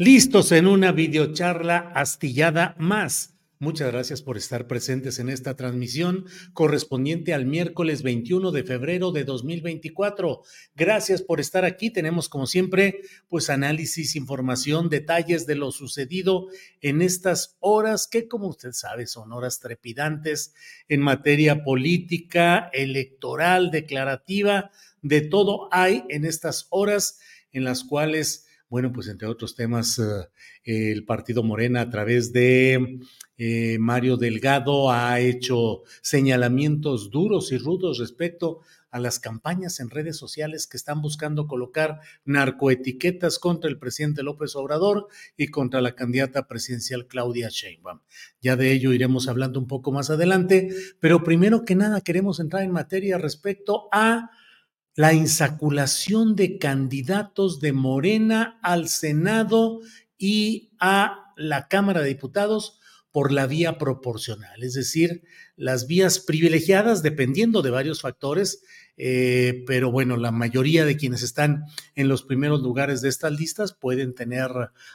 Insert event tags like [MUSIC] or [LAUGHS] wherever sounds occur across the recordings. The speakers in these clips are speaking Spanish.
Listos en una videocharla astillada más. Muchas gracias por estar presentes en esta transmisión correspondiente al miércoles 21 de febrero de 2024. Gracias por estar aquí. Tenemos como siempre pues análisis, información, detalles de lo sucedido en estas horas que como usted sabe son horas trepidantes en materia política, electoral, declarativa, de todo hay en estas horas en las cuales bueno, pues entre otros temas, eh, el partido Morena a través de eh, Mario Delgado ha hecho señalamientos duros y rudos respecto a las campañas en redes sociales que están buscando colocar narcoetiquetas contra el presidente López Obrador y contra la candidata presidencial Claudia Sheinbaum. Ya de ello iremos hablando un poco más adelante, pero primero que nada queremos entrar en materia respecto a la insaculación de candidatos de Morena al Senado y a la Cámara de Diputados por la vía proporcional, es decir, las vías privilegiadas dependiendo de varios factores, eh, pero bueno, la mayoría de quienes están en los primeros lugares de estas listas pueden tener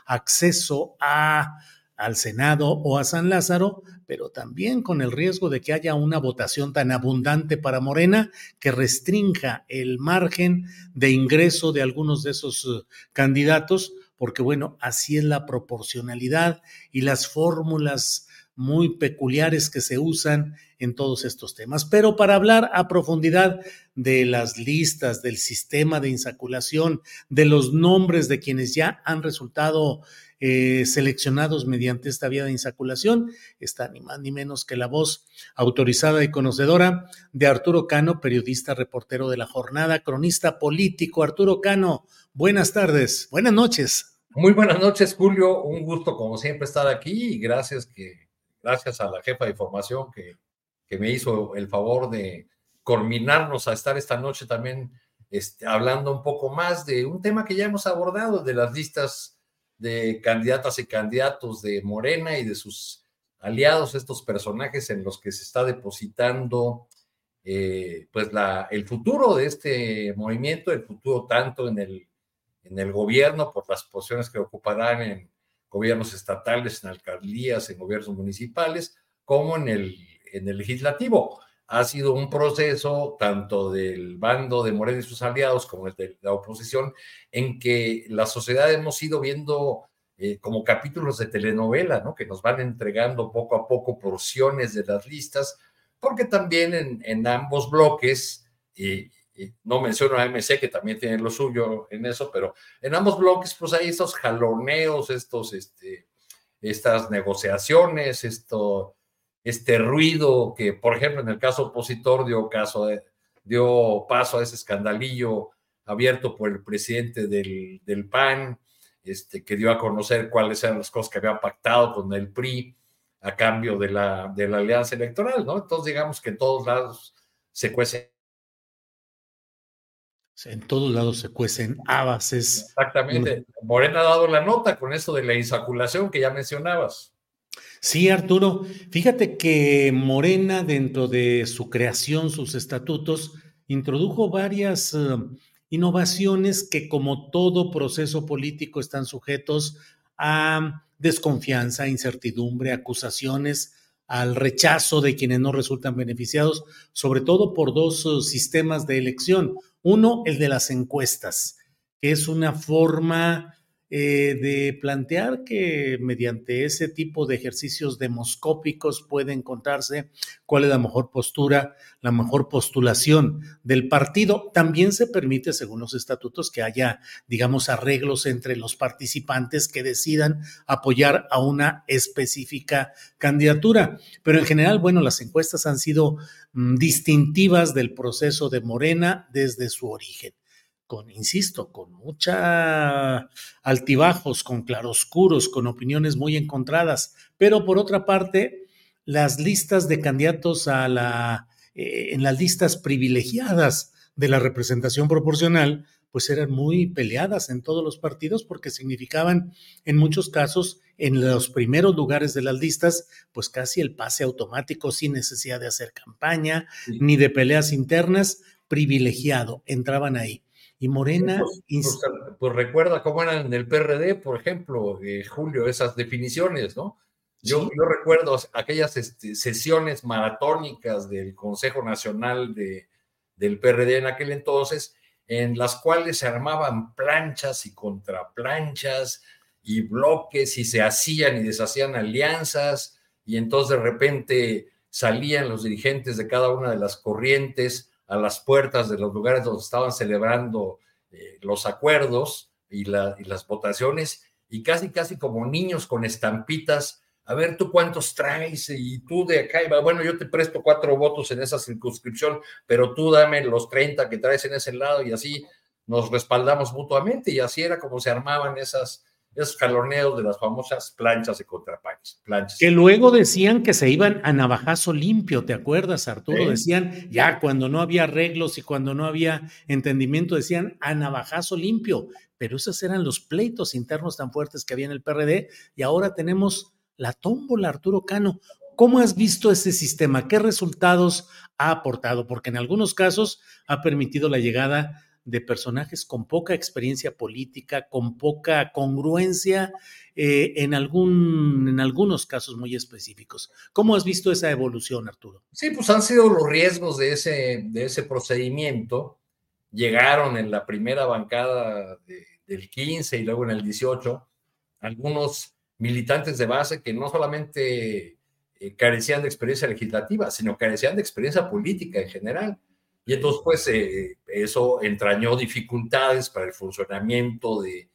acceso a al Senado o a San Lázaro, pero también con el riesgo de que haya una votación tan abundante para Morena que restrinja el margen de ingreso de algunos de esos uh, candidatos, porque bueno, así es la proporcionalidad y las fórmulas muy peculiares que se usan en todos estos temas. Pero para hablar a profundidad de las listas, del sistema de insaculación, de los nombres de quienes ya han resultado eh, seleccionados mediante esta vía de insaculación. Está ni más ni menos que la voz autorizada y conocedora de Arturo Cano, periodista, reportero de la jornada, cronista político. Arturo Cano, buenas tardes, buenas noches. Muy buenas noches, Julio. Un gusto, como siempre, estar aquí y gracias que, gracias a la jefa de información que, que me hizo el favor de culminarnos a estar esta noche también este, hablando un poco más de un tema que ya hemos abordado, de las listas de candidatas y candidatos de Morena y de sus aliados, estos personajes en los que se está depositando eh, pues la, el futuro de este movimiento, el futuro tanto en el, en el gobierno por las posiciones que ocuparán en gobiernos estatales, en alcaldías, en gobiernos municipales, como en el, en el legislativo ha sido un proceso tanto del bando de Morena y sus aliados como el de la oposición, en que la sociedad hemos ido viendo eh, como capítulos de telenovela, ¿no? Que nos van entregando poco a poco porciones de las listas, porque también en, ambos bloques, y, no menciono a MC que también tiene lo suyo en eso, pero en ambos bloques, pues hay estos jaloneos, estos, este, estas negociaciones, esto este ruido que, por ejemplo, en el caso opositor dio, caso dio paso a ese escandalillo abierto por el presidente del, del PAN, este, que dio a conocer cuáles eran las cosas que había pactado con el PRI a cambio de la, de la alianza electoral, ¿no? Entonces, digamos que en todos lados se cuece En todos lados se cuecen habas. Exactamente. Morena ha dado la nota con eso de la insaculación que ya mencionabas. Sí, Arturo. Fíjate que Morena, dentro de su creación, sus estatutos, introdujo varias eh, innovaciones que, como todo proceso político, están sujetos a desconfianza, incertidumbre, acusaciones, al rechazo de quienes no resultan beneficiados, sobre todo por dos eh, sistemas de elección. Uno, el de las encuestas, que es una forma eh, de plantear que mediante ese tipo de ejercicios demoscópicos puede encontrarse cuál es la mejor postura, la mejor postulación del partido. También se permite, según los estatutos, que haya, digamos, arreglos entre los participantes que decidan apoyar a una específica candidatura. Pero en general, bueno, las encuestas han sido mm, distintivas del proceso de Morena desde su origen con, insisto, con mucha altibajos, con claroscuros, con opiniones muy encontradas. Pero por otra parte, las listas de candidatos a la, eh, en las listas privilegiadas de la representación proporcional, pues eran muy peleadas en todos los partidos porque significaban en muchos casos en los primeros lugares de las listas, pues casi el pase automático sin necesidad de hacer campaña ni de peleas internas, privilegiado, entraban ahí. Y Morena. Pues, pues, pues, recuerda cómo eran en el PRD, por ejemplo, eh, Julio, esas definiciones, ¿no? Yo, yo recuerdo aquellas este, sesiones maratónicas del Consejo Nacional de, del PRD en aquel entonces, en las cuales se armaban planchas y contraplanchas y bloques y se hacían y deshacían alianzas y entonces de repente salían los dirigentes de cada una de las corrientes a las puertas de los lugares donde estaban celebrando eh, los acuerdos y, las votaciones, y casi, casi como niños con estampitas, a ver tú cuántos traes y tú de acá, bueno, yo te presto cuatro votos en esa circunscripción, pero tú dame los 30 que traes en ese lado y así nos respaldamos mutuamente y así era como se armaban esas, esos caloneos de las famosas planchas y contrapaños. Planchas. Que luego decían que se iban a navajazo limpio, ¿te acuerdas, Arturo? Decían, ya cuando no había arreglos y cuando no había entendimiento, decían a navajazo limpio. Pero esos eran los pleitos internos tan fuertes que había en el PRD y ahora tenemos la tómbola, Arturo Cano. ¿Cómo has visto ese sistema? ¿Qué resultados ha aportado? Porque en algunos casos ha permitido la llegada de personajes con poca experiencia política, con poca congruencia eh, en, algún, en algunos casos muy específicos. ¿Cómo has visto esa evolución, Arturo? Sí, pues han sido los riesgos de ese, de ese procedimiento. Llegaron en la primera bancada del 15 y luego en el 18 algunos militantes de base que no solamente eh, carecían de experiencia legislativa, sino carecían de experiencia política en general y entonces, pues, eh, eso entrañó dificultades para el funcionamiento de,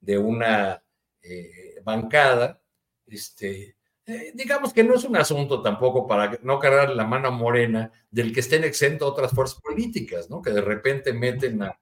de una eh, bancada. Este, eh, digamos que no es un asunto tampoco para no cargar la mano morena del que estén exentos otras fuerzas políticas, ¿no? Que de repente meten a,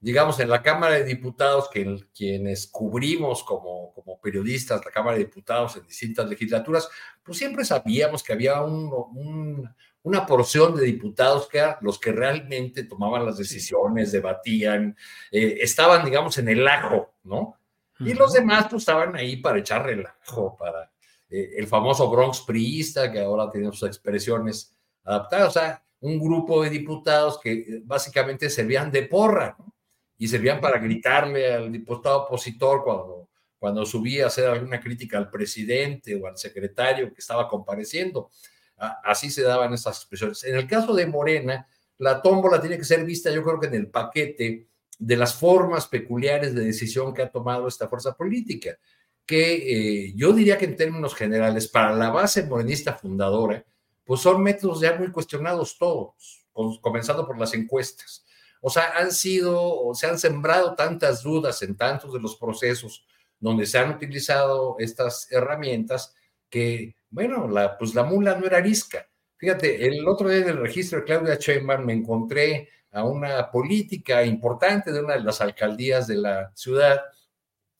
digamos, en la Cámara de Diputados, que quienes cubrimos como, como periodistas la Cámara de Diputados en distintas legislaturas, pues siempre sabíamos que había un, una porción de diputados que eran los que realmente tomaban las decisiones, debatían, eh, estaban, digamos, en el ajo, ¿no? Y los demás pues estaban ahí para echar relajo, para eh, el famoso Bronx priista, que ahora tiene sus expresiones adaptadas, o sea, un grupo de diputados que eh, básicamente servían de porra, ¿no? Y servían para gritarle al diputado opositor cuando, cuando subía a hacer alguna crítica al presidente o al secretario que estaba compareciendo. Así se daban esas expresiones. En el caso de Morena, la tómbola tiene que ser vista, yo creo que en el paquete de las formas peculiares de decisión que ha tomado esta fuerza política, que eh, yo diría que en términos generales, para la base morenista fundadora, pues son métodos ya muy cuestionados todos, comenzando por las encuestas. O sea, han sido, se han sembrado tantas dudas en tantos de los procesos donde se han utilizado estas herramientas que bueno, pues la mula no era arisca. Fíjate, el otro día en el registro de Claudia Sheinbaum me encontré a una política importante de una de las alcaldías de la ciudad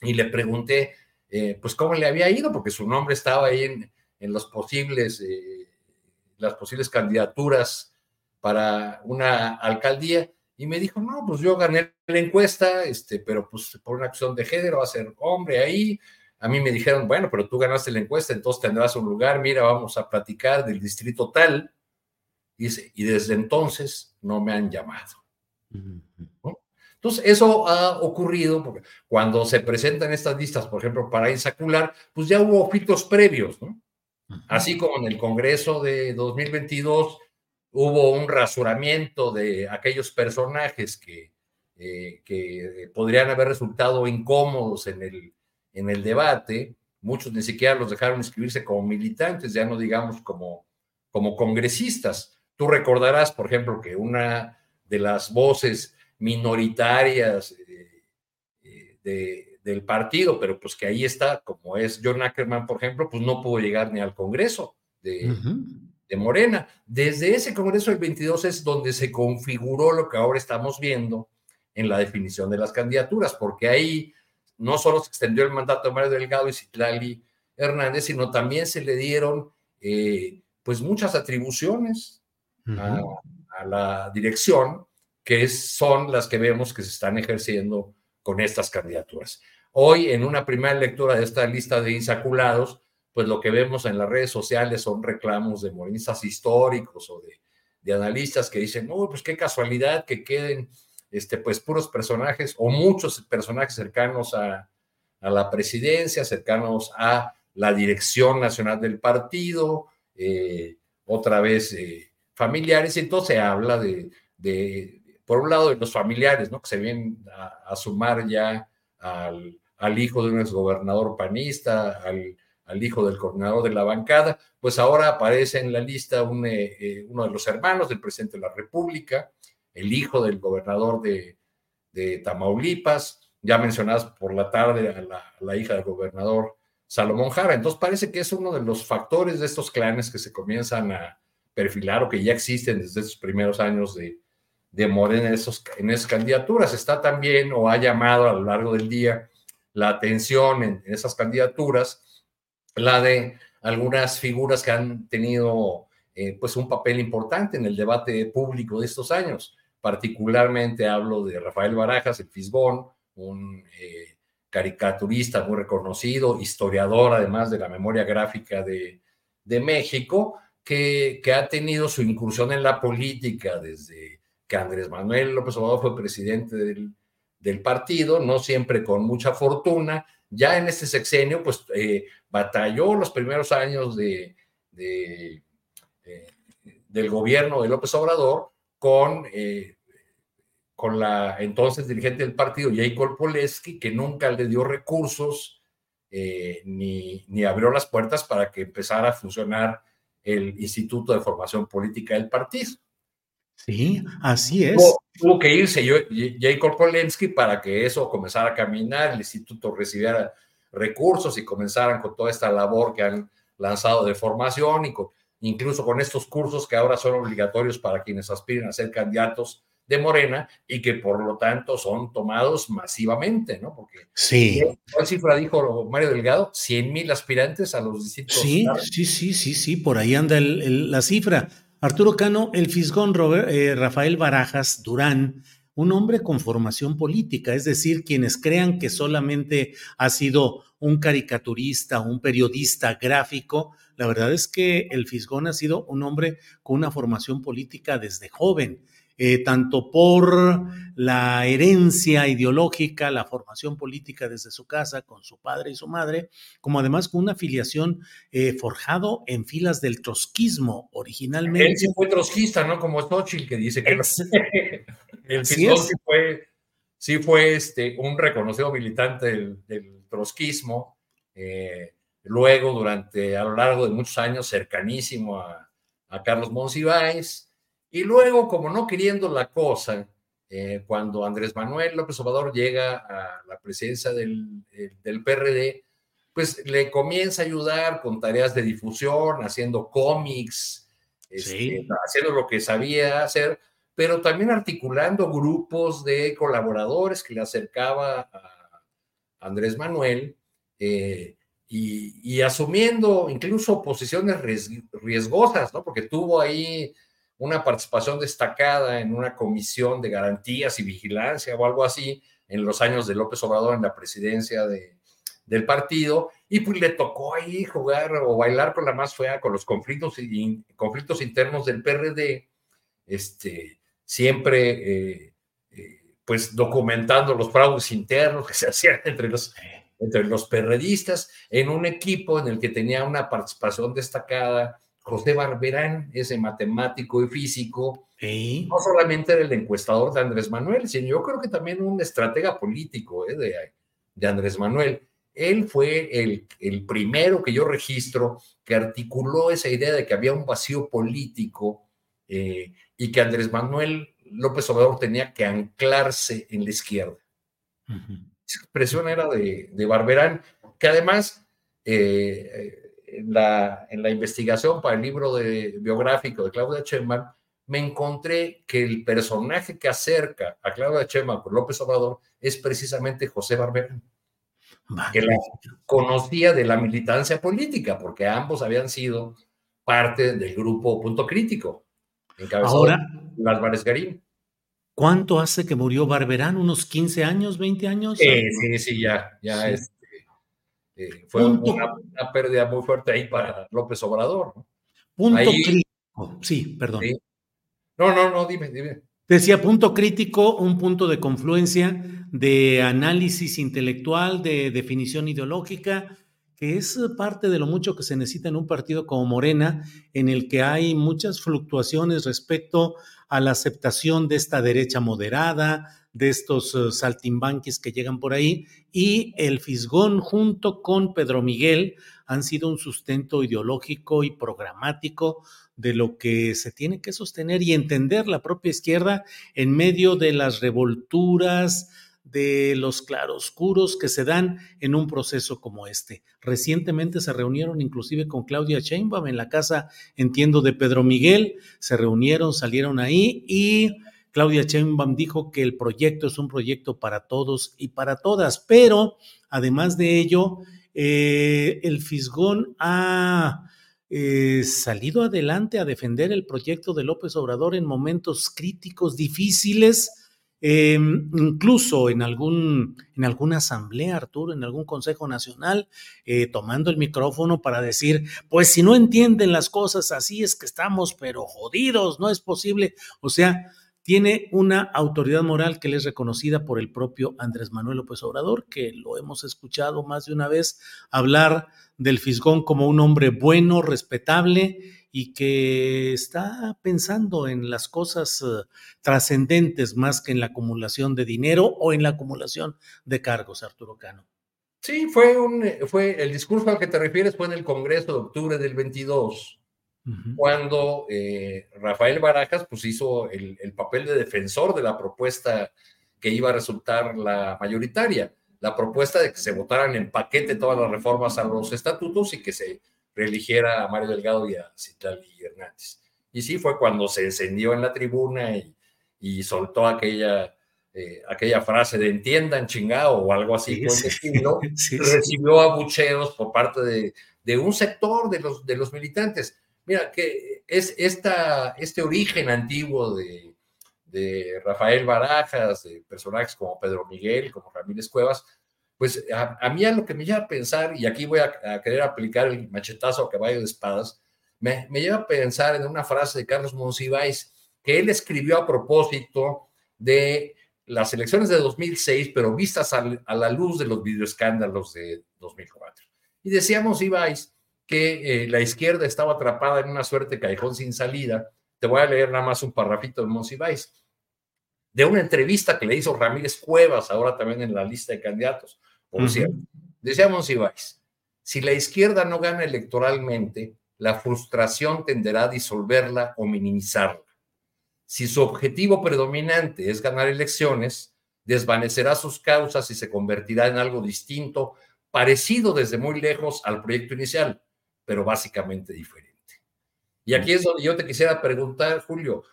y le pregunté, eh, pues, cómo le había ido, porque su nombre estaba ahí en, en los posibles, eh, las posibles candidaturas para una alcaldía. y me dijo, no, pues yo gané la encuesta, este, pero pues por una acción de género va a ser hombre ahí. A mí me dijeron, bueno, pero tú ganaste la encuesta, entonces tendrás un lugar, mira, vamos a platicar del distrito tal. Y, y desde entonces no me han llamado. Entonces, eso ha ocurrido porque cuando se presentan estas listas, por ejemplo, para insacular, pues ya hubo filtros previos, ¿no? Así como en el Congreso de 2022 hubo un rasuramiento de aquellos personajes que, eh, que podrían haber resultado incómodos en el, en el debate, muchos ni siquiera los dejaron inscribirse como militantes, ya no digamos como, como congresistas. Tú recordarás, por ejemplo, que una de las voces minoritarias eh, eh, del partido, pero pues que ahí está, como es John Ackerman, por ejemplo, pues no pudo llegar ni al Congreso de, de Morena. Desde ese Congreso del 22 es donde se configuró lo que ahora estamos viendo en la definición de las candidaturas, porque ahí no solo se extendió el mandato de Mario Delgado y Citlali Hernández, sino también se le dieron eh, pues muchas atribuciones a, la dirección, que son las que vemos que se están ejerciendo con estas candidaturas. Hoy, en una primera lectura de esta lista de insaculados, pues lo que vemos en las redes sociales son reclamos de morenistas históricos o de, analistas que dicen, no, pues qué casualidad que queden este, pues puros personajes o muchos personajes cercanos a, la presidencia, cercanos a la dirección nacional del partido, eh, otra vez eh, familiares, y entonces se habla de, por un lado, de los familiares, ¿no? Que se vienen a, sumar ya al, hijo de un exgobernador panista, al hijo del coordinador de la bancada, pues ahora aparece en la lista eh, uno de los hermanos del presidente de la República, el hijo del gobernador de, Tamaulipas, ya mencionadas por la tarde a la, hija del gobernador Salomón Jara. Entonces parece que es uno de los factores de estos clanes que se comienzan a perfilar o que ya existen desde esos primeros años de, de Morena en, esas candidaturas. Está también o ha llamado a lo largo del día la atención en esas candidaturas la de algunas figuras que han tenido eh, pues un papel importante en el debate público de estos años. Particularmente hablo de Rafael Barajas, el Fisgón, un eh, caricaturista muy reconocido, historiador además de la memoria gráfica de, México, que, ha tenido su incursión en la política desde que Andrés Manuel López Obrador fue presidente del, partido, no siempre con mucha fortuna, ya en este sexenio, pues eh, batalló los primeros años eh, del gobierno de López Obrador con, eh, con la entonces dirigente del partido, Jacob Poleski, que nunca le dio recursos ni, ni abrió las puertas para que empezara a funcionar el Instituto de Formación Política del partido. Sí, así es. Tuvo, que irse Jacob Polensky para que eso comenzara a caminar, el instituto recibiera recursos y comenzaran con toda esta labor que han lanzado de formación y incluso con estos cursos que ahora son obligatorios para quienes aspiren a ser candidatos de Morena y que por lo tanto son tomados masivamente, ¿no? Porque sí. ¿cuál cifra dijo Mario Delgado? 100 mil aspirantes a los distintos. Sí, sí, sí, sí, sí, por ahí anda la cifra. Arturo Cano, el fisgón eh, Rafael Barajas Durán, un hombre con formación política, es decir, quienes crean que solamente ha sido un caricaturista, un periodista gráfico, la verdad es que el fisgón ha sido un hombre con una formación política desde joven. Eh, tanto por la herencia ideológica, la formación política desde su casa con su padre y su madre, como además con una afiliación eh, forjado en filas del trotskismo originalmente. Él sí fue trotskista, ¿no? Como Xochitl, que dice que [LAUGHS] el sí fue, sí fue este, un reconocido militante del, trotskismo. Eh, luego, durante, a lo largo de muchos años, cercanísimo a, a Carlos Monsiváis, y luego, como no queriendo la cosa, eh, cuando Andrés Manuel López Obrador llega a la presidencia del, eh, del, PRD, pues le comienza a ayudar con tareas de difusión, haciendo cómics, este, haciendo lo que sabía hacer, pero también articulando grupos de colaboradores que le acercaba a Andrés Manuel eh, y, y, asumiendo incluso posiciones riesgosas, ¿no? Porque tuvo ahí una participación destacada en una comisión de garantías y vigilancia o algo así en los años de López Obrador en la presidencia de, del partido y pues le tocó ahí jugar o bailar con la más fea, con los conflictos, conflictos internos del PRD, este, siempre eh, eh, pues documentando los fraudes internos que se hacían entre los, entre los perredistas, en un equipo en el que tenía una participación destacada José Barberán, ese matemático y físico, no solamente era el encuestador de Andrés Manuel, sino yo creo que también un estratega político eh, de, de Andrés Manuel. Él fue el, el, primero que yo registro que articuló esa idea de que había un vacío político eh, y que Andrés Manuel López Obrador tenía que anclarse en la izquierda. Esa expresión era de, de Barberán, que además eh, en, la, en la investigación para el libro de, biográfico de Claudia Sheinbaum, me encontré que el personaje que acerca a Claudia Sheinbaum con López Obrador es precisamente José Barberán que la conocía de la militancia política, porque ambos habían sido parte del grupo Punto Crítico, encabezado Ahora, por Álvarez Garín. ¿Cuánto hace que murió Barberán? ¿Unos 15 años, 20 años? Sí, sí, sí, ya, ya Este, eh, fue una, pérdida muy fuerte ahí para López Obrador. ¿no? Punto crítico, sí, perdón. No, no, no, dime, dime. Decía punto crítico, un punto de confluencia de análisis intelectual, de definición ideológica, que es parte de lo mucho que se necesita en un partido como Morena, en el que hay muchas fluctuaciones respecto a la aceptación de esta derecha moderada, de estos uh, saltimbanquis que llegan por ahí, y el Fisgón junto con Pedro Miguel han sido un sustento ideológico y programático de lo que se tiene que sostener y entender la propia izquierda en medio de las revolturas, de los claroscuros que se dan en un proceso como este. Recientemente se reunieron inclusive con Claudia Sheinbaum en la casa, entiendo, de Pedro Miguel, se reunieron, salieron ahí y Claudia Sheinbaum dijo que el proyecto es un proyecto para todos y para todas, pero además de ello, eh, el Fisgón ha eh, salido adelante a defender el proyecto de López Obrador en momentos críticos, difíciles, em, incluso en, algún, en alguna asamblea, Arturo, en algún Consejo Nacional, eh, tomando el micrófono para decir, pues si no entienden las cosas así es que estamos, pero jodidos, no es posible. O sea, tiene una autoridad moral que le es reconocida por el propio Andrés Manuel López Obrador, que lo hemos escuchado más de una vez hablar del Fisgón como un hombre bueno, respetable y que está pensando en las cosas uh, trascendentes más que en la acumulación de dinero o en la acumulación de cargos, Arturo Cano. Sí, fue un fue el discurso al que te refieres fue en el Congreso de octubre del 22 cuando eh, Rafael Barajas pues, hizo el, papel de defensor de la propuesta que iba a resultar la mayoritaria, la propuesta de que se votaran en paquete todas las reformas a los estatutos y que se reeligiera a Mario Delgado y a Citlali Hernández. Y sí, fue cuando se encendió en la tribuna y, soltó aquella, eh, aquella frase de entiendan chingado o algo así [LAUGHS] recibió abucheos por parte de, de, un sector de los, de los militantes Mira, que es esta, este origen antiguo de, de Rafael Barajas, de personajes como Pedro Miguel, como Ramírez Cuevas, pues a, mí a lo que me lleva a pensar, y aquí voy a, querer aplicar el machetazo a caballo de espadas, me, me, lleva a pensar en una frase de Carlos Monsiváis que él escribió a propósito de las elecciones de 2006, pero vistas a, la luz de los videoescándalos de 2004. Y decía Monsiváis que eh, la izquierda estaba atrapada en una suerte de callejón sin salida. Te voy a leer nada más un parrafito de Monsiváis, de una entrevista que le hizo Ramírez Cuevas, ahora también en la lista de candidatos, por cierto. Decía Monsiváis, si la izquierda no gana electoralmente, la frustración tenderá a disolverla o minimizarla. Si su objetivo predominante es ganar elecciones, desvanecerá sus causas y se convertirá en algo distinto, parecido desde muy lejos al proyecto inicial pero básicamente diferente. Y aquí es donde yo te quisiera preguntar, Julio,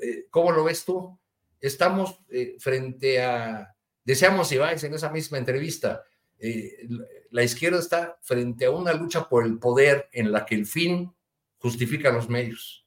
eh, ¿cómo lo ves tú? Estamos eh, frente a, deseamos Ibáñez en esa misma entrevista, eh, la izquierda está frente a una lucha por el poder en la que el fin justifica los medios.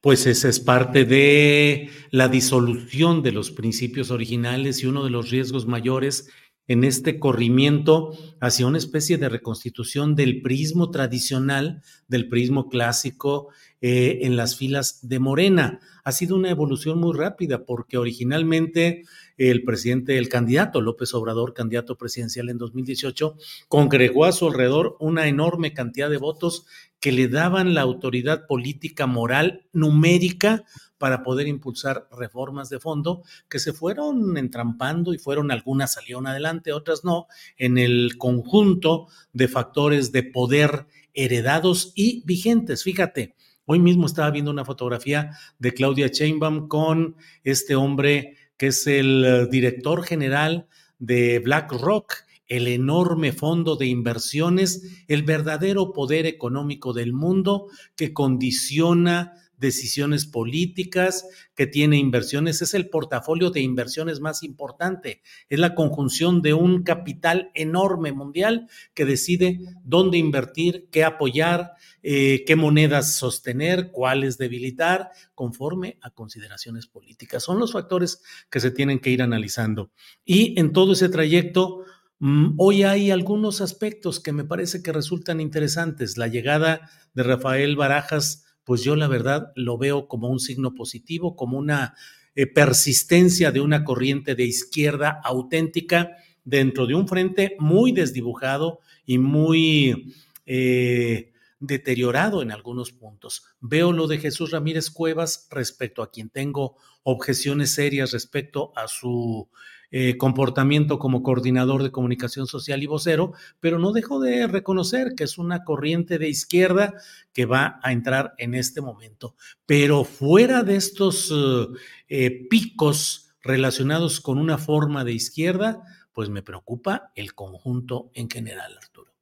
Pues esa es parte de la disolución de los principios originales y uno de los riesgos mayores en este corrimiento hacia una especie de reconstitución del prismo tradicional, del prismo clásico eh, en las filas de Morena. Ha sido una evolución muy rápida porque originalmente el presidente, el candidato López Obrador, candidato presidencial en 2018, congregó a su alrededor una enorme cantidad de votos que le daban la autoridad política, moral, numérica para poder impulsar reformas de fondo que se fueron entrampando y fueron algunas salieron adelante, otras no, en el conjunto de factores de poder heredados y vigentes. Fíjate, hoy mismo estaba viendo una fotografía de Claudia Sheinbaum con este hombre que es el director general de BlackRock, el enorme fondo de inversiones, el verdadero poder económico del mundo que condiciona decisiones políticas, que tiene inversiones, es el portafolio de inversiones más importante, es la conjunción de un capital enorme mundial que decide dónde invertir, qué apoyar, eh, qué monedas sostener, cuáles debilitar, conforme a consideraciones políticas. Son los factores que se tienen que ir analizando. Y en todo ese trayecto, mm, Hoy hay algunos aspectos que me parece que resultan interesantes. La llegada de Rafael Barajas pues yo la verdad lo veo como un signo positivo, como una eh, persistencia de una corriente de izquierda auténtica dentro de un frente muy desdibujado y muy eh, deteriorado en algunos puntos. Veo lo de Jesús Ramírez Cuevas respecto a quien tengo objeciones serias respecto a su eh, comportamiento como coordinador de comunicación social y vocero, pero no dejo de reconocer que es una corriente de izquierda que va a entrar en este momento. Pero fuera de estos eh, eh, picos relacionados con una forma de izquierda, pues me preocupa el conjunto en general, Arturo.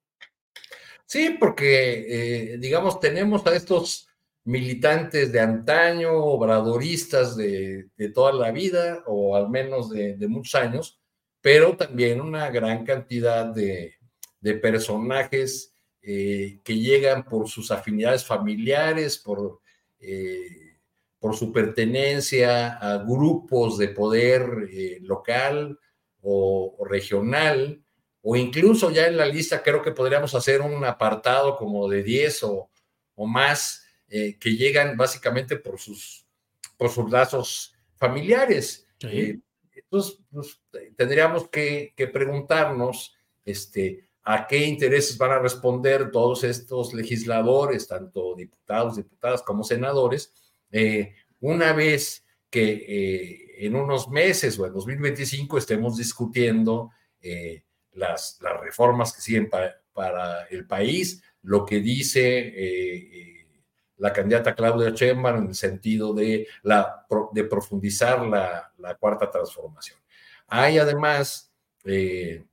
Sí, porque, digamos, tenemos a estos militantes de antaño, obradoristas de, toda la vida, o al menos de, muchos años, pero también una gran cantidad de, personajes eh, que llegan por sus afinidades familiares, por, eh, por su pertenencia a grupos de poder eh, local o, o regional, o incluso ya en la lista creo que podríamos hacer un apartado como de 10 o, o más eh, que llegan básicamente por sus, por sus lazos familiares. Eh, entonces, pues, tendríamos que, preguntarnos este, a qué intereses van a responder todos estos legisladores, tanto diputados, diputadas como senadores, eh, una vez que en unos meses o en 2025 estemos discutiendo las, las, reformas que siguen para el país, lo que dice la candidata Claudia Sheinbaum en el sentido de, la, de profundizar la, cuarta transformación. Hay además eh,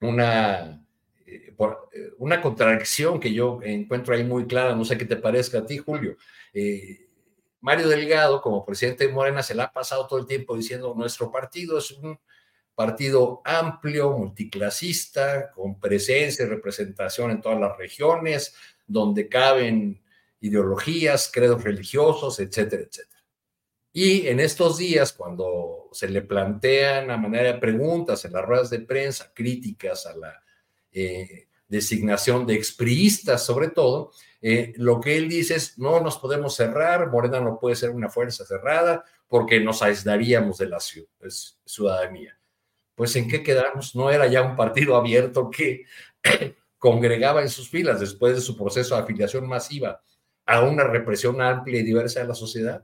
una, eh, eh, una contradicción que yo encuentro ahí muy clara, no sé qué te parezca a ti, Julio. Mario Delgado, como presidente de Morena, se le ha pasado todo el tiempo diciendo nuestro partido es un partido amplio, multiclasista, con presencia y representación en todas las regiones, donde caben ideologías, credos religiosos, etcétera, etcétera. Y en estos días, cuando se le plantean a manera de preguntas en las ruedas de prensa, críticas a la eh, designación de expriistas sobre todo, eh, lo que él dice es, no nos podemos cerrar, Morena no puede ser una fuerza cerrada porque nos aislaríamos de la ciudadanía. Pues en qué quedamos? No era ya un partido abierto que [CLEARS THROAT] congregaba en sus filas después de su proceso de afiliación masiva a una represión amplia y diversa de la sociedad.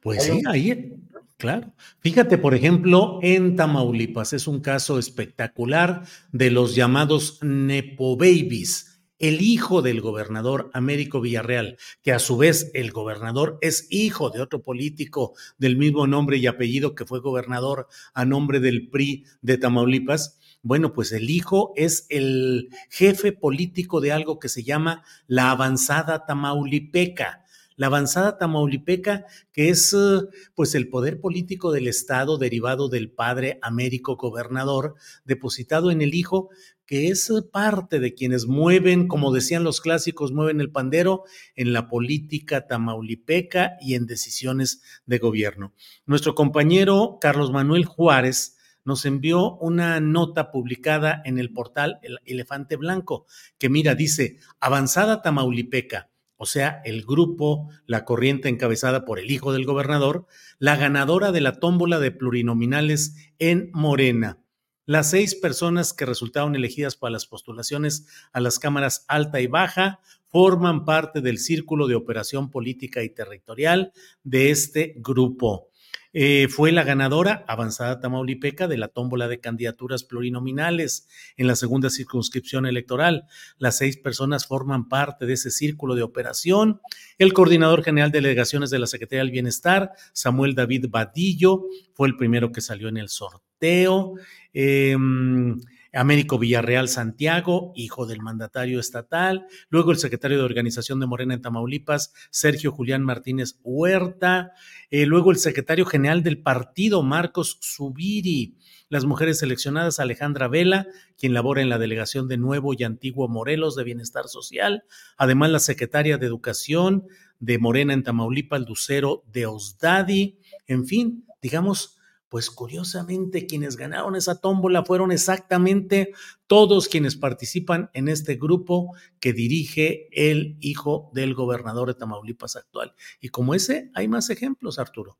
Pues sí, ahí, claro. Fíjate, por ejemplo, en Tamaulipas es un caso espectacular de los llamados Nepo Babies. El hijo del gobernador Américo Villarreal, que a su vez el gobernador es hijo de otro político del mismo nombre y apellido que fue gobernador a nombre del PRI de Tamaulipas, bueno, pues el hijo es el jefe político de algo que se llama la avanzada tamaulipeca. la avanzada tamaulipeca, que es eh, pues el poder político del Estado derivado del padre Américo gobernador, depositado en el hijo, que es parte de quienes mueven, como decían los clásicos, mueven el pandero en la política tamaulipeca y en decisiones de gobierno. Nuestro compañero Carlos Manuel Juárez, nos envió una nota publicada en el portal El Elefante Blanco, que mira, dice, avanzada Tamaulipeca, o sea, el grupo, la corriente encabezada por el hijo del gobernador, la ganadora de la tómbola de plurinominales en Morena. Las seis personas que resultaron elegidas para las postulaciones a las cámaras alta y baja forman parte del círculo de operación política y territorial de este grupo. Eh, fue la ganadora avanzada tamaulipeca de la tómbola de candidaturas plurinominales en la segunda circunscripción electoral. Las seis personas forman parte de ese círculo de operación. El coordinador general de delegaciones de la Secretaría del Bienestar, Samuel David Badillo, fue el primero que salió en el sorteo. Em, Américo Villarreal Santiago, hijo del mandatario estatal, luego el secretario de Organización de Morena en Tamaulipas, Sergio Julián Martínez Huerta, eh, luego el secretario general del partido, Marcos Subiri, las mujeres seleccionadas, Alejandra Vela, quien labora en la delegación de Nuevo y Antiguo Morelos de Bienestar Social, además la secretaria de Educación de Morena en Tamaulipas, Lucero de Osdadi, en fin, digamos, pues curiosamente quienes ganaron esa tómbola fueron exactamente todos quienes participan en este grupo que dirige el hijo del gobernador de Tamaulipas actual. Y como ese, hay más ejemplos, Arturo.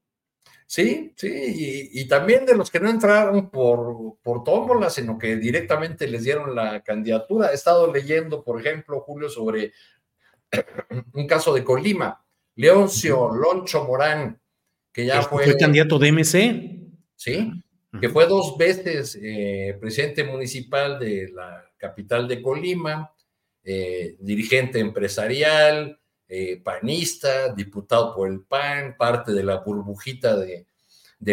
Sí, sí, y, también de los que no entraron por, por tómbola, sino que directamente les dieron la candidatura. He estado leyendo, por ejemplo, Julio, sobre [COUGHS] un caso de Colima, Leoncio Loncho Morán, que ya fue... Fue candidato de MC. ¿Sí? Que fue dos veces eh, presidente municipal de la capital de Colima, eh, dirigente empresarial, eh, panista, diputado por el PAN, parte de la burbujita de,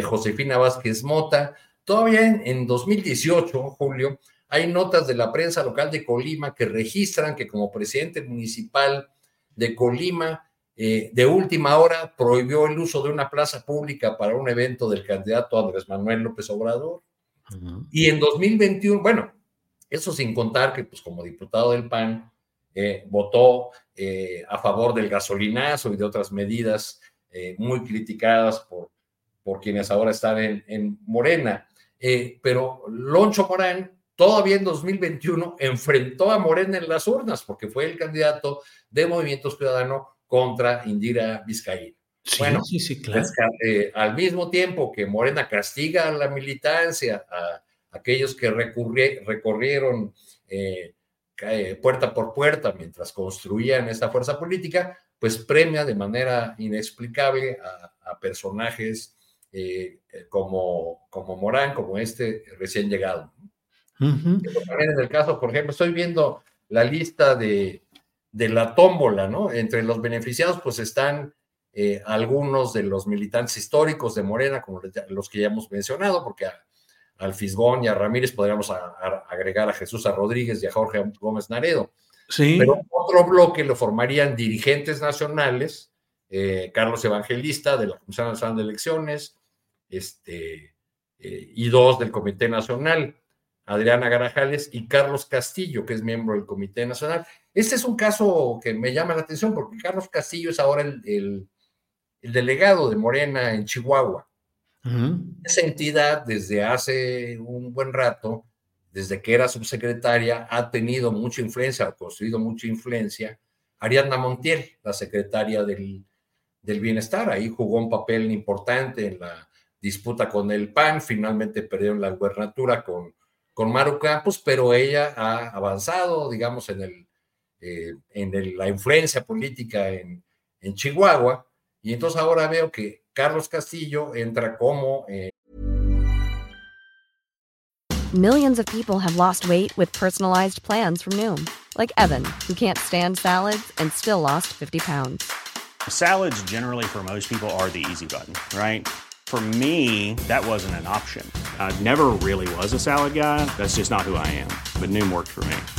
Josefina Vázquez Mota. Todavía en, en 2018, Julio, hay notas de la prensa local de Colima que registran que como presidente municipal de Colima eh, de última hora prohibió el uso de una plaza pública para un evento del candidato Andrés Manuel López Obrador. Y en 2021, bueno, eso sin contar que pues como diputado del PAN eh, votó eh, a favor del gasolinazo y de otras medidas muy criticadas por, por quienes ahora están en, en Morena. pero Loncho Morán todavía en 2021 enfrentó a Morena en las urnas porque fue el candidato de Movimiento Ciudadano contra Indira Vizcaíno. bueno, sí, sí, claro. Eh, al mismo tiempo que Morena castiga a la militancia, a aquellos que recorrieron eh, puerta por puerta mientras construían esa fuerza política, pues premia de manera inexplicable a, personajes eh, como, como Morán, como este recién llegado. También en el caso, por ejemplo, estoy viendo la lista de, de la tómbola, ¿no? Entre los beneficiados, pues están eh, algunos de los militantes históricos de Morena, como los que ya hemos mencionado, porque a, al Fisgón y a Ramírez podríamos agregar a Jesús a Rodríguez y a Jorge Gómez Naredo. Sí. Pero otro bloque lo formarían dirigentes nacionales, eh, Carlos Evangelista de la Comisión Nacional de Elecciones, este, eh, y dos del Comité Nacional. Adriana Garajales y Carlos Castillo, que es miembro del Comité Nacional. Este es un caso que me llama la atención porque Carlos Castillo es ahora el, delegado de Morena en Chihuahua. Esa entidad desde hace un buen rato, desde que era subsecretaria, ha tenido mucha influencia, ha construido mucha influencia. Ariadna Montiel, la secretaria del, del Bienestar, ahí jugó un papel importante en la disputa con el PAN, finalmente perdieron la gubernatura con con Maru Campos, pero ella ha avanzado, digamos, en, el, eh, en la influencia política en, en, Chihuahua. Y entonces ahora veo que Carlos Castillo entra como... Eh... Millions of people have lost weight with personalized plans from Noom, like Evan, who can't stand salads and still lost 50 pounds. Salads generally for most people are the easy button, right? For me, that wasn't an option. I never really was a salad guy. That's just not who I am. But Noom worked for me.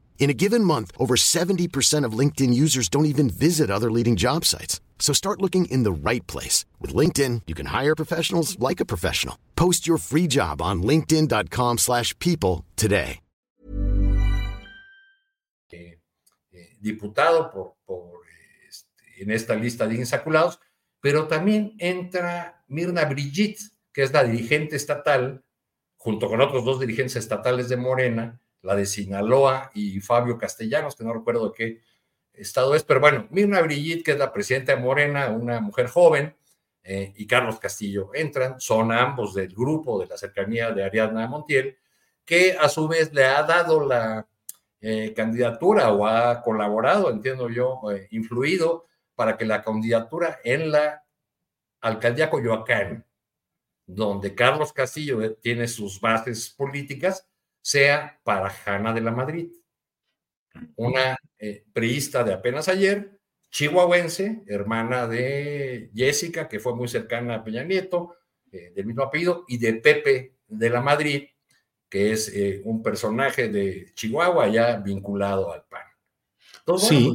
In a given month, over 70% of LinkedIn users don't even visit other leading job sites. So start looking in the right place. With LinkedIn, you can hire professionals like a professional. Post your free job on linkedin.com slash people today. Eh, eh, diputado por, por este, en esta lista de insaculados, pero también entra Mirna Brigitte, que es la dirigente estatal, junto con otros dos dirigentes estatales de Morena, la de Sinaloa y Fabio Castellanos, que no recuerdo qué estado es, pero bueno, Mirna Brigitte, que es la presidenta de Morena, una mujer joven, eh, y Carlos Castillo entran, son ambos del grupo de la cercanía de Ariadna Montiel, que a su vez le ha dado la eh, candidatura o ha colaborado, entiendo yo, eh, influido para que la candidatura en la alcaldía Coyoacán, donde Carlos Castillo tiene sus bases políticas, sea para Jana de la Madrid, una eh, priista de apenas ayer, chihuahuense, hermana de Jessica, que fue muy cercana a Peña Nieto, eh, del mismo apellido, y de Pepe de la Madrid, que es eh, un personaje de Chihuahua ya vinculado al PAN. Entonces, sí.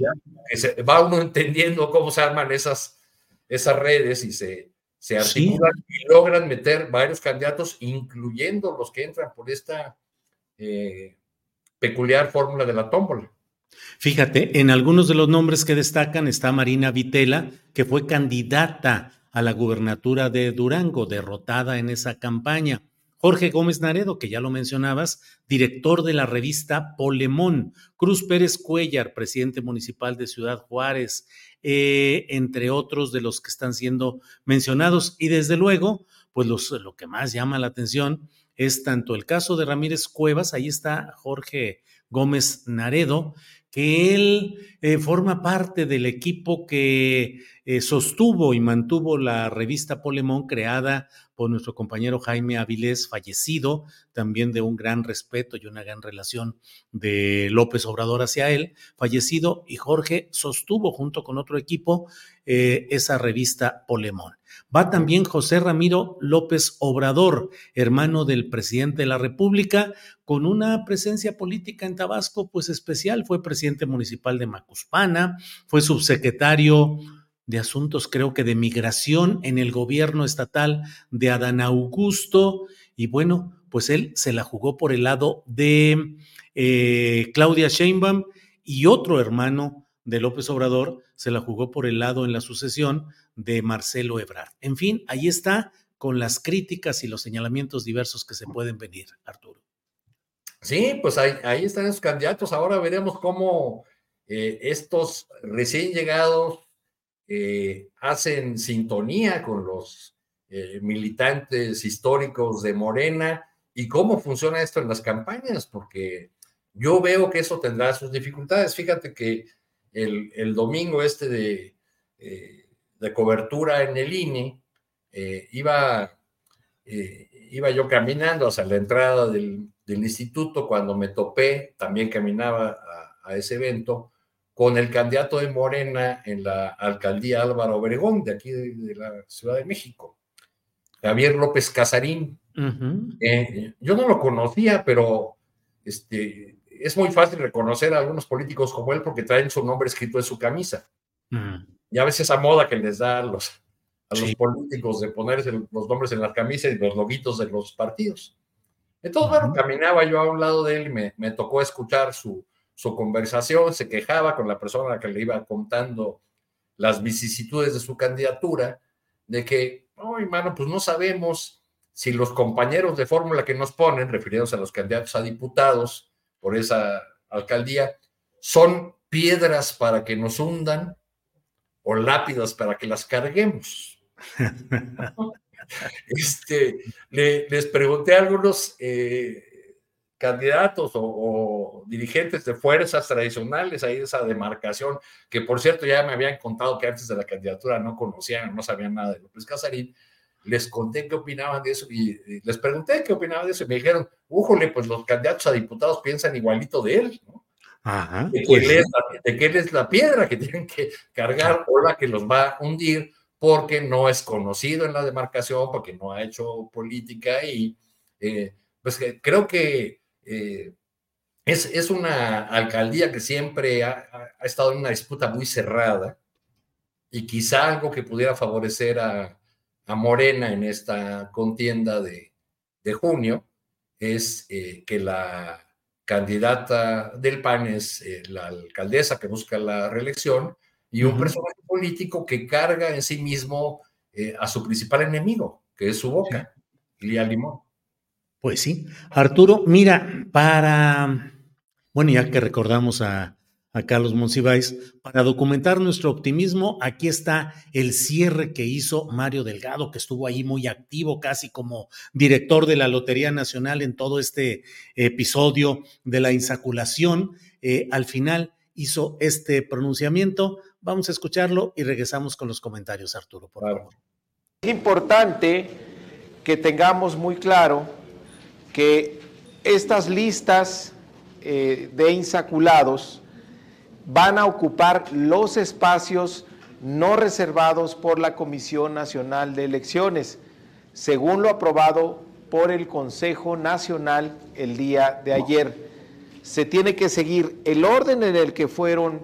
Pues va uno entendiendo cómo se arman esas, esas redes y se, se articulan sí. y logran meter varios candidatos, incluyendo los que entran por esta eh, peculiar fórmula de la tómbola. Fíjate, en algunos de los nombres que destacan está Marina Vitela, que fue candidata a la gubernatura de Durango, derrotada en esa campaña. Jorge Gómez Naredo, que ya lo mencionabas, director de la revista Polemón, Cruz Pérez Cuellar, presidente municipal de Ciudad Juárez, eh, entre otros de los que están siendo mencionados. Y desde luego, pues lo que más llama la atención es tanto el caso de Ramírez Cuevas, ahí está Jorge Gómez Naredo, que él eh, forma parte del equipo que eh, sostuvo y mantuvo la revista Polemón creada por nuestro compañero Jaime Avilés, fallecido, también de un gran respeto y una gran relación de López Obrador hacia él, fallecido, y Jorge sostuvo junto con otro equipo eh, esa revista Polemón. Va también José Ramiro López Obrador, hermano del presidente de la República, con una presencia política en Tabasco, pues especial, fue presidente municipal de Macuspana, fue subsecretario de Asuntos, creo que de Migración en el gobierno estatal de Adán Augusto. Y bueno, pues él se la jugó por el lado de eh, Claudia Sheinbaum y otro hermano de López Obrador se la jugó por el lado en la sucesión de Marcelo Ebrard. En fin, ahí está con las críticas y los señalamientos diversos que se pueden venir, Arturo. Sí, pues ahí, están esos candidatos. Ahora veremos cómo eh, estos recién llegados eh, hacen sintonía con los eh, militantes históricos de Morena y cómo funciona esto en las campañas, porque yo veo que eso tendrá sus dificultades. Fíjate que el, el domingo este de, eh, de, cobertura en el INE, eh, iba, iba yo caminando hacia la entrada del, del, instituto cuando me topé, también caminaba a, a ese evento, con el candidato de Morena en la alcaldía Álvaro Obregón, de aquí de, de la Ciudad de México, Javier López Casarín. Uh -huh. eh, yo no lo conocía, pero este, es muy fácil reconocer a algunos políticos como él porque traen su nombre escrito en su camisa. -huh. Y a veces esa moda que les da a los, a los sí. políticos de ponerse los nombres en las camisas y los loguitos de los partidos. Entonces, bueno, caminaba yo a un lado de él y me, me tocó escuchar su, su conversación, se quejaba con la persona a la que le iba contando las vicisitudes de su candidatura, de que, no, hermano, pues no sabemos si los compañeros de fórmula que nos ponen, refiriéndose a los candidatos a diputados por esa alcaldía, son piedras para que nos hundan o lápidas para que las carguemos. [LAUGHS] este, le, les pregunté a algunos eh, candidatos o, dirigentes de fuerzas tradicionales, ahí esa demarcación, que por cierto ya me habían contado que antes de la candidatura no conocían, no sabían nada de López Casarín, les conté qué opinaban de eso y, les pregunté qué opinaban de eso y me dijeron, újole, pues los candidatos a diputados piensan igualito de él, ¿no? Ajá, de, que pues él es la, piedra que tienen que cargar o la que los va a hundir porque no es conocido en la demarcación, porque no ha hecho política y eh, pues creo que eh, es, es, una alcaldía que siempre ha, estado en una disputa muy cerrada y quizá algo que pudiera favorecer a, a Morena en esta contienda de, de junio es eh, que la candidata del PAN es eh, la alcaldesa que busca la reelección y un personaje político que carga en sí mismo a su principal enemigo, que es su boca, Lía Limón. Pues sí. Arturo, mira, para, bueno, ya que recordamos a, a Carlos Monsiváis, para documentar nuestro optimismo, aquí está el cierre que hizo Mario Delgado, que estuvo ahí muy activo, casi como director de la Lotería Nacional en todo este episodio de la insaculación. Eh, al final hizo este pronunciamiento. Vamos a escucharlo y regresamos con los comentarios, Arturo, por favor. Es importante que tengamos muy claro que estas listas eh, de insaculados van a ocupar los espacios no reservados por la Comisión Nacional de Elecciones, según lo aprobado por el Consejo Nacional el día de ayer. Se tiene que seguir el orden en el que fueron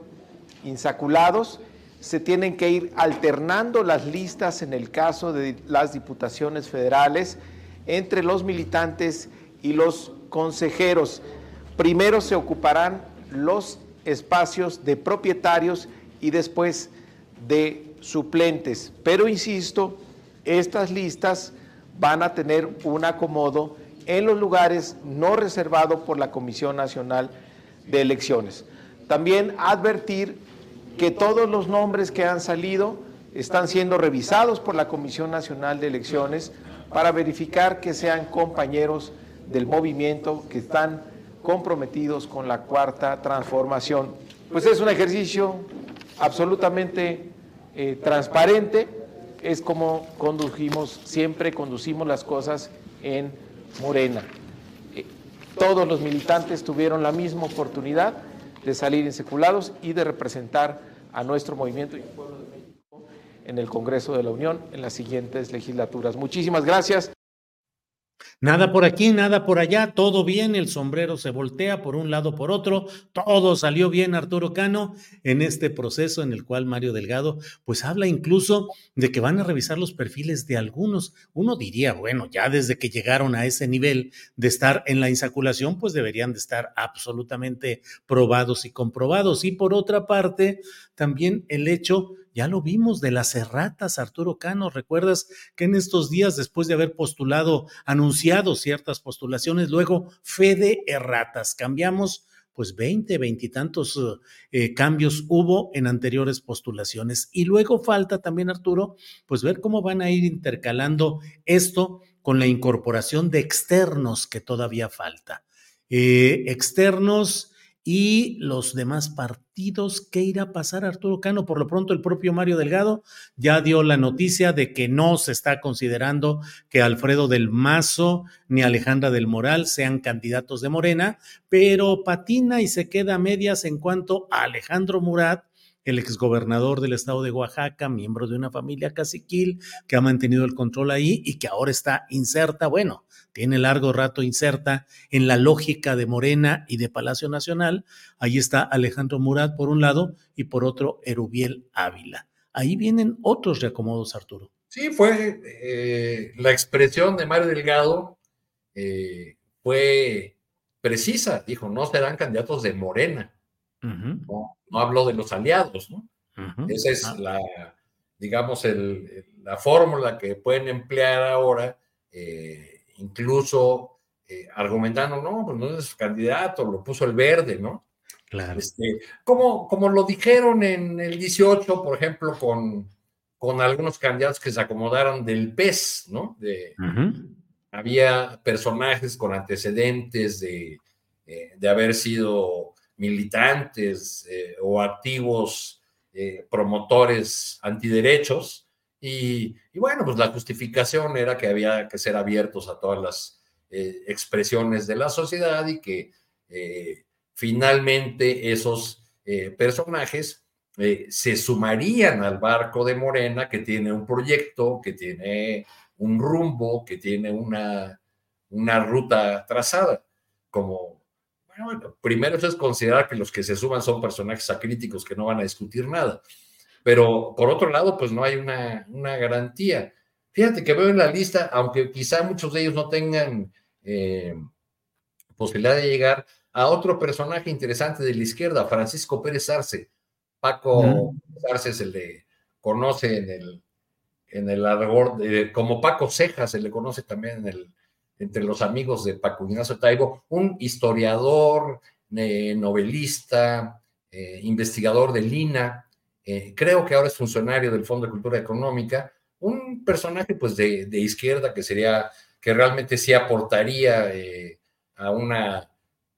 insaculados, se tienen que ir alternando las listas en el caso de las diputaciones federales entre los militantes y los consejeros. Primero se ocuparán los espacios de propietarios y después de suplentes. Pero insisto, estas listas van a tener un acomodo en los lugares no reservados por la Comisión Nacional de Elecciones. También advertir que todos los nombres que han salido están siendo revisados por la Comisión Nacional de Elecciones para verificar que sean compañeros del movimiento que están comprometidos con la cuarta transformación. Pues es un ejercicio absolutamente eh, transparente, es como condujimos, siempre conducimos las cosas en Morena. Eh, todos los militantes tuvieron la misma oportunidad de salir inseculados y de representar a nuestro movimiento y al pueblo de México en el Congreso de la Unión en las siguientes legislaturas. Muchísimas gracias. Nada por aquí, nada por allá, todo bien, el sombrero se voltea por un lado, por otro, todo salió bien Arturo Cano en este proceso en el cual Mario Delgado pues habla incluso de que van a revisar los perfiles de algunos. Uno diría, bueno, ya desde que llegaron a ese nivel de estar en la insaculación, pues deberían de estar absolutamente probados y comprobados. Y por otra parte, también el hecho ya lo vimos de las erratas, Arturo Cano. ¿Recuerdas que en estos días, después de haber postulado, anunciado ciertas postulaciones, luego fe de erratas? Cambiamos pues 20, veintitantos eh, cambios hubo en anteriores postulaciones. Y luego falta también, Arturo, pues ver cómo van a ir intercalando esto con la incorporación de externos que todavía falta. Eh, externos y los demás partidos. ¿Qué irá a pasar, Arturo Cano? Por lo pronto, el propio Mario Delgado ya dio la noticia de que no se está considerando que Alfredo del Mazo ni Alejandra del Moral sean candidatos de Morena, pero patina y se queda a medias en cuanto a Alejandro Murat el exgobernador del estado de Oaxaca, miembro de una familia caciquil que ha mantenido el control ahí y que ahora está inserta, bueno, tiene largo rato inserta en la lógica de Morena y de Palacio Nacional. Ahí está Alejandro Murat por un lado y por otro Erubiel Ávila. Ahí vienen otros reacomodos, Arturo. Sí, fue eh, la expresión de Mario Delgado, eh, fue precisa, dijo, no serán candidatos de Morena. no, habló de los aliados, ¿no? Esa es ah. la, digamos, la fórmula que pueden emplear ahora eh, incluso eh, argumentando, no, pues no es candidato, lo puso el verde, ¿no? Claro. Este, como, como lo dijeron en el 18, por ejemplo, con, con algunos candidatos que se acomodaron del PES, ¿no? De, había personajes con antecedentes de, de haber sido militantes o activos promotores antiderechos. Y, bueno, pues la justificación era que había que ser abiertos a todas las expresiones de la sociedad y que finalmente esos personajes eh, se sumarían al barco de Morena que tiene un proyecto, que tiene un rumbo, que tiene una, una ruta trazada. Como, bueno, primero eso es considerar que los que se suman son personajes acríticos que no van a discutir nada. Pero por otro lado, pues no hay una, una garantía. Fíjate que veo en la lista, aunque quizá muchos de ellos no tengan eh, posibilidad de llegar, a otro personaje interesante de la izquierda, Francisco Pérez Arce. Paco Arce se le conoce en el, en el argor, como Paco Cejas se le conoce también en el, entre los amigos de Paco Ignacio Taibo, un historiador, eh, novelista, eh, investigador de Lina, eh, creo que ahora es funcionario del Fondo de Cultura Económica, un personaje pues de, de izquierda que sería, que realmente sí aportaría a una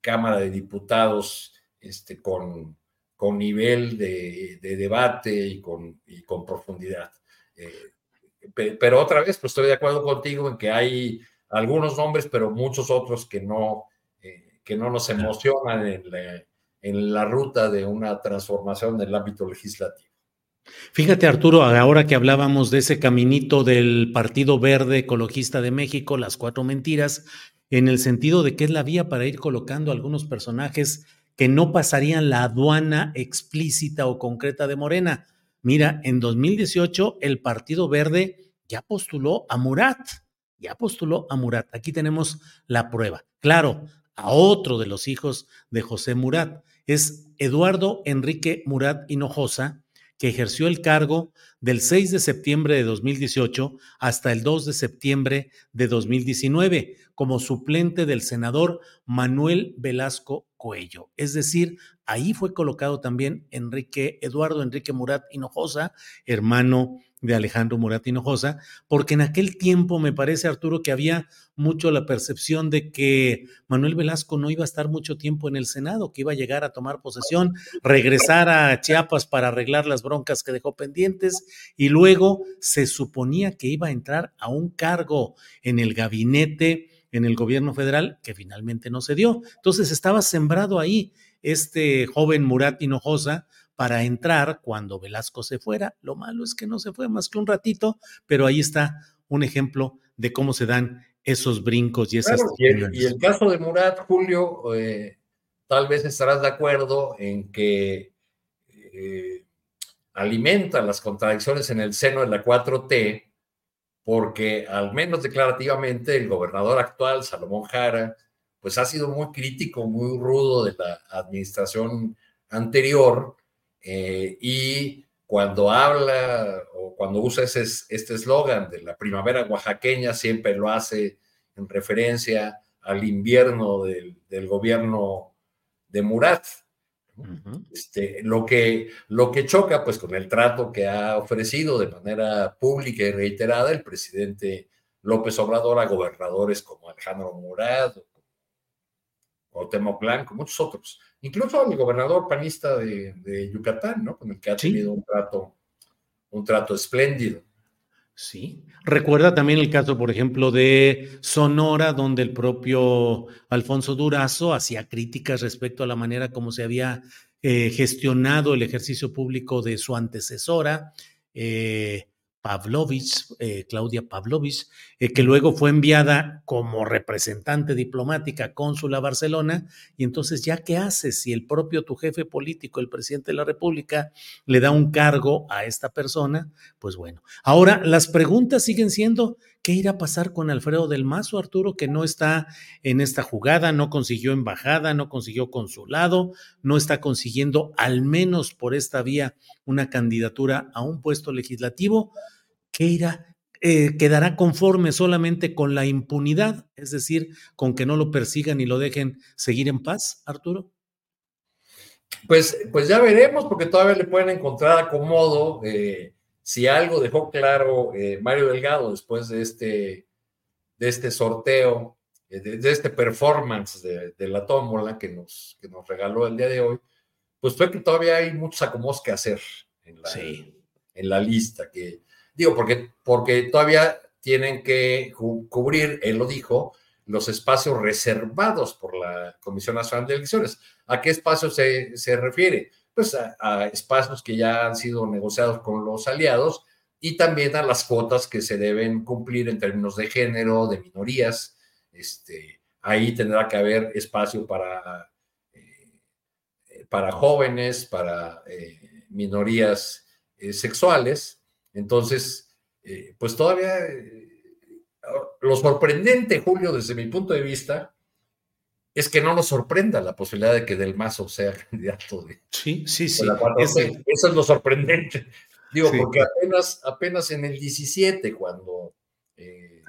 Cámara de Diputados este, con, con nivel de, debate y con, con profundidad. Eh, pero otra vez, pues estoy de acuerdo contigo en que hay algunos nombres, pero muchos otros que no, eh, que no nos emocionan en la, en la ruta de una transformación del ámbito legislativo. Fíjate, Arturo, ahora que hablábamos de ese caminito del Partido Verde Ecologista de México, las cuatro mentiras, en el sentido de que es la vía para ir colocando algunos personajes que no pasarían la aduana explícita o concreta de Morena. Mira, en 2018 el Partido Verde ya postuló a Murat, ya postuló a Murat. Aquí tenemos la prueba. Claro, a otro de los hijos de José Murat. Es Eduardo Enrique Murat Hinojosa, que ejerció el cargo del 6 de septiembre de 2018 hasta el 2 de septiembre de 2019 como suplente del senador Manuel Velasco Coello. Es decir, ahí fue colocado también Enrique Eduardo Enrique Murat Hinojosa, hermano de Alejandro Murat Hinojosa, porque en aquel tiempo me parece, Arturo, que había mucho la percepción de que Manuel Velasco no iba a estar mucho tiempo en el Senado, que iba a llegar a tomar posesión, regresar a Chiapas para arreglar las broncas que dejó pendientes y luego se suponía que iba a entrar a un cargo en el gabinete en el gobierno federal que finalmente no se dio. Entonces estaba sembrado ahí este joven Murat Hinojosa para entrar cuando Velasco se fuera. Lo malo es que no se fue más que un ratito, pero ahí está un ejemplo de cómo se dan esos brincos y esas... y, el, caso de Murat, Julio, eh, tal vez estarás de acuerdo en que eh, alimenta las contradicciones en el seno de la 4T, porque al menos declarativamente el gobernador actual, Salomón Jara, pues ha sido muy crítico, muy rudo de la administración anterior, eh, y cuando habla o cuando usa ese, este eslogan de la primavera oaxaqueña, siempre lo hace en referencia al invierno del, gobierno de Murat. este, lo, que, lo que choca pues con el trato que ha ofrecido de manera pública y reiterada el presidente López Obrador a gobernadores como Alejandro Murat o Temo Blanco, muchos otros incluso al gobernador panista de, Yucatán, ¿no? Con el que ha tenido un trato, un trato espléndido. Sí. Recuerda también el caso, por ejemplo, de Sonora, donde el propio Alfonso Durazo hacía críticas respecto a la manera como se había eh, gestionado el ejercicio público de su antecesora. Eh, Pavlovich, eh, Claudia Pavlovich, eh, que luego fue enviada como representante diplomática cónsul a Barcelona. Y entonces, ¿ya qué haces si el propio tu jefe político, el presidente de la República, le da un cargo a esta persona? Pues bueno, ahora las preguntas siguen siendo, ¿qué irá a pasar con Alfredo del Mazo, Arturo, que no está en esta jugada, no consiguió embajada, no consiguió consulado, no está consiguiendo, al menos por esta vía, una candidatura a un puesto legislativo? ¿qué irá? Eh, quedará conforme solamente con la impunidad, es decir, con que no lo persigan y lo dejen seguir en paz, Arturo? Pues, pues ya veremos, porque todavía le pueden encontrar acomodo. Eh, si algo dejó claro eh, Mario Delgado después de este, de este sorteo, eh, de, este performance de, la tómbola que nos, que nos regaló el día de hoy, pues fue que todavía hay muchos acomodos que hacer en la, en la lista. Que, digo, porque, porque todavía tienen que cubrir, él lo dijo, los espacios reservados por la Comisión Nacional de Elecciones. ¿A qué espacios se, se refiere? Pues a, espacios que ya han sido negociados con los aliados y también a las cuotas que se deben cumplir en términos de género, de minorías. Este, ahí tendrá que haber espacio para, eh, para jóvenes, para eh, minorías eh, sexuales. Entonces, pues todavía lo sorprendente, Julio, desde mi punto de vista, es que no nos sorprenda la posibilidad de que Del Mazo sea [LAUGHS] candidato de. Sí, sí, sí. Eso es lo sorprendente. Digo, porque apenas, apenas en el 17, cuando eh,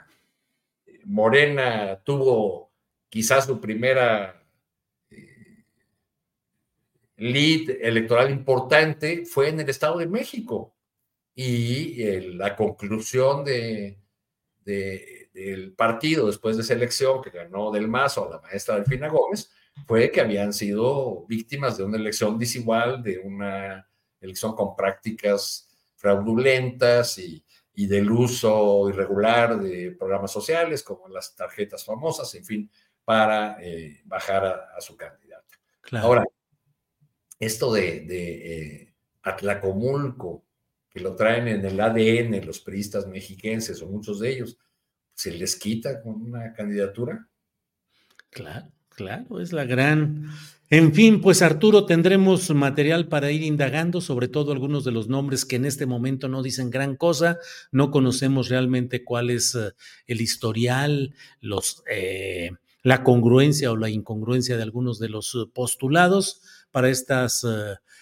Morena tuvo quizás su primera eh, lead electoral importante, fue en el Estado de México. Y eh, la conclusión de, del partido después de esa elección que ganó Del Mazo a la maestra Delfina Gómez fue que habían sido víctimas de una elección desigual, de una elección con prácticas fraudulentas y, del uso irregular de programas sociales como las tarjetas famosas, en fin, para eh, bajar a, su candidato. Ahora, esto de, de eh, Atlacomulco, que lo traen en el ADN los periodistas mexiquenses o muchos de ellos, ¿se les quita con una candidatura? Claro, claro, es la gran en fin, pues Arturo, tendremos material para ir indagando, sobre todo algunos de los nombres que en este momento no dicen gran cosa, no conocemos realmente cuál es eh, el historial, los, eh, la congruencia o la incongruencia de algunos de los eh, postulados para estos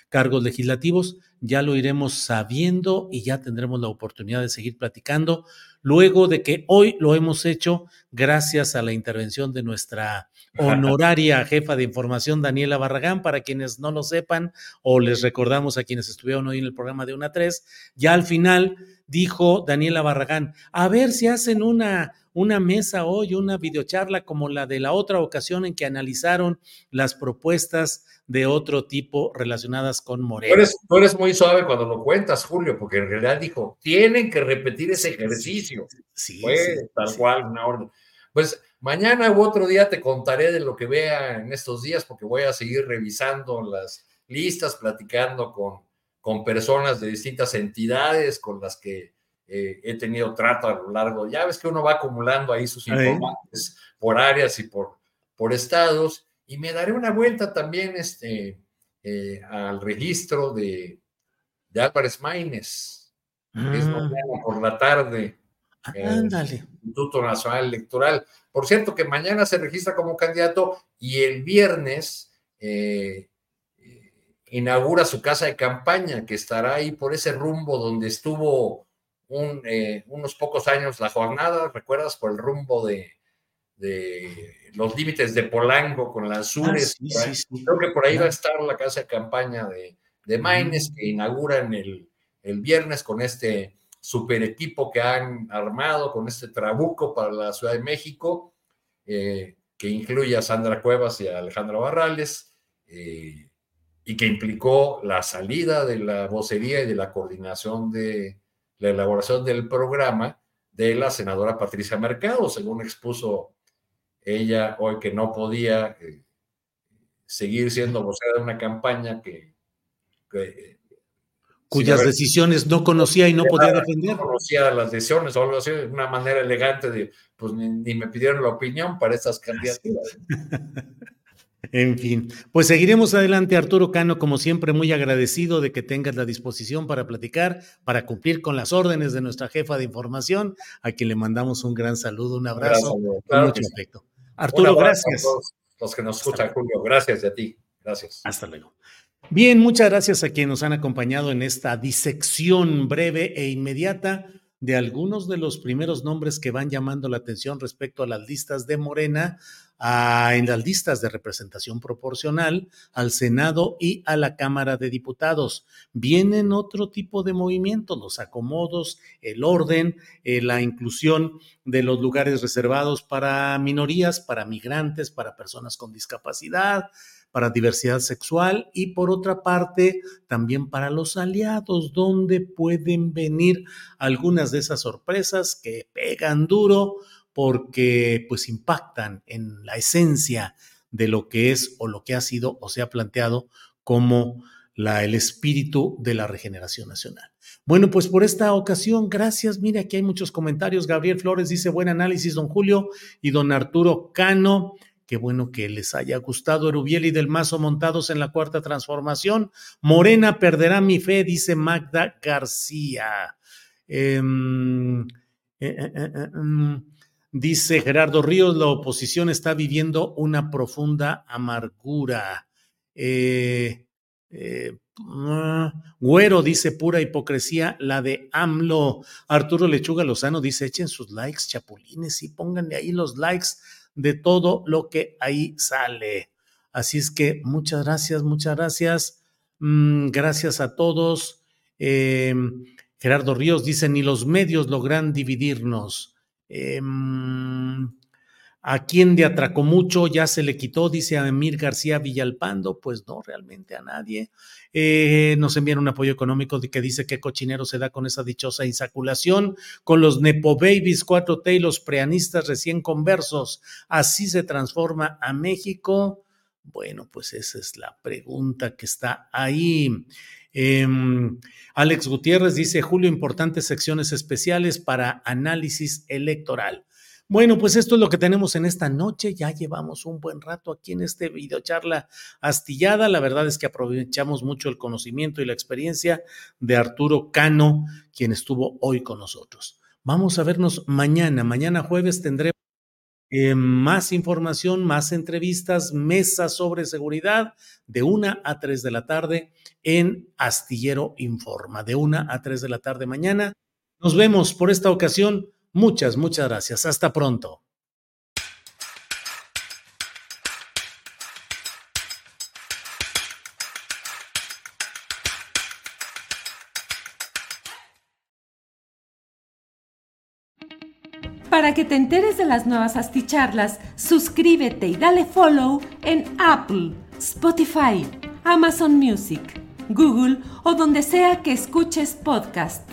cargos legislativos. Ya lo iremos sabiendo y ya tendremos la oportunidad de seguir platicando luego de que hoy lo hemos hecho gracias a la intervención de nuestra honoraria jefa de información, Daniela Barragán, para quienes no lo sepan o les recordamos a quienes estuvieron hoy en el programa de una 3, ya al final dijo Daniela Barragán, a ver si hacen una, una mesa hoy, una videocharla como la de la otra ocasión en que analizaron las propuestas de otro tipo relacionadas con Moreno. Tú eres, muy suave cuando lo cuentas, Julio, porque en realidad dijo, tienen que repetir ese ejercicio. Sí, Fue tal cual una orden. Pues mañana u otro día te contaré de lo que vea en estos días, porque voy a seguir revisando las listas, platicando con, con personas de distintas entidades con las que eh, he tenido trato a lo largo. Ya ves que uno va acumulando ahí sus informantes por áreas y por, por estados y me daré una vuelta también este, eh, al registro de, de Álvarez Maínez, que es ah. por la tarde. El Instituto Nacional Electoral. Por cierto, que mañana se registra como candidato y el viernes eh, eh, inaugura su casa de campaña, que estará ahí por ese rumbo donde estuvo unos pocos años la jornada, ¿recuerdas? Por el rumbo de, de los límites de Polanco con las Sures. Ah, Creo que por ahí va a estar la casa de campaña de, de Maines que inauguran el, el viernes con este super equipo que han armado, con este trabuco para la Ciudad de México, eh, que incluye a Sandra Cuevas y a Alejandra Barrales, eh, y que implicó la salida de la vocería y de la coordinación de la elaboración del programa de la senadora Patricia Mercado, según expuso ella hoy que no podía eh, seguir siendo vocera de una campaña que, cuyas decisiones no conocía y no podía defender. No conocía las decisiones o algo así, de una manera elegante de, pues ni, me pidieron la opinión para estas candidaturas. [LAUGHS] En fin, pues seguiremos adelante, Arturo Cano, como siempre, muy agradecido de que tengas la disposición para platicar, para cumplir con las órdenes de nuestra jefa de información, a quien le mandamos un gran saludo, un abrazo, con mucho afecto. Arturo, gracias. los que nos escuchan, Julio. Gracias a ti. Gracias. Hasta luego. Bien, muchas gracias a quienes nos han acompañado en esta disección breve e inmediata de algunos de los primeros nombres que van llamando la atención respecto a las listas de Morena en las listas de representación proporcional al Senado y a la Cámara de Diputados. Vienen otro tipo de movimientos, los acomodos, el orden, eh, la inclusión de los lugares reservados para minorías, para migrantes, para personas con discapacidad, para diversidad sexual y por otra parte también para los aliados, donde pueden venir algunas de esas sorpresas que pegan duro porque pues impactan en la esencia de lo que es o lo que ha sido o se ha planteado como la, el espíritu de la regeneración nacional. Bueno, pues por esta ocasión, gracias. Mire, aquí hay muchos comentarios. Gabriel Flores dice, buen análisis, don Julio y don Arturo Cano. Qué bueno que les haya gustado Erubiel y del Mazo montados en la cuarta transformación. Morena perderá mi fe, dice Magda García. Em, eh, eh, eh, em, Dice Gerardo Ríos, la oposición está viviendo una profunda amargura. Ah, güero dice pura hipocresía, la de AMLO. Arturo Lechuga Lozano dice, echen sus likes, chapulines, y pónganle ahí los likes de todo lo que ahí sale. Así es que muchas gracias, muchas gracias. Mm, gracias a todos. Eh, Gerardo Ríos dice, ni los medios logran dividirnos. Em, ¿A quién de atracó mucho? Ya se le quitó, dice a Emir García Villalpando. Pues no, realmente a nadie. Eh, nos envían un apoyo económico que dice que cochinero se da con esa dichosa insaculación, con los Nepo Babies 4T y los preanistas recién conversos. Así se transforma a México. Bueno, pues esa es la pregunta que está ahí. Em, Alex Gutiérrez dice, Julio, importantes secciones especiales para análisis electoral. Bueno, pues esto es lo que tenemos en esta noche. Ya llevamos un buen rato aquí en este videocharla astillada. La verdad es que aprovechamos mucho el conocimiento y la experiencia de Arturo Cano, quien estuvo hoy con nosotros. Vamos a vernos mañana. Mañana jueves tendremos eh, más información, más entrevistas, mesas sobre seguridad de una a tres de la tarde en Astillero Informa, de una a tres de la tarde mañana. Nos vemos por esta ocasión. Muchas, muchas gracias. Hasta pronto. Para que te enteres de las nuevas asticharlas, suscríbete y dale follow en Apple, Spotify, Amazon Music, Google o donde sea que escuches podcast.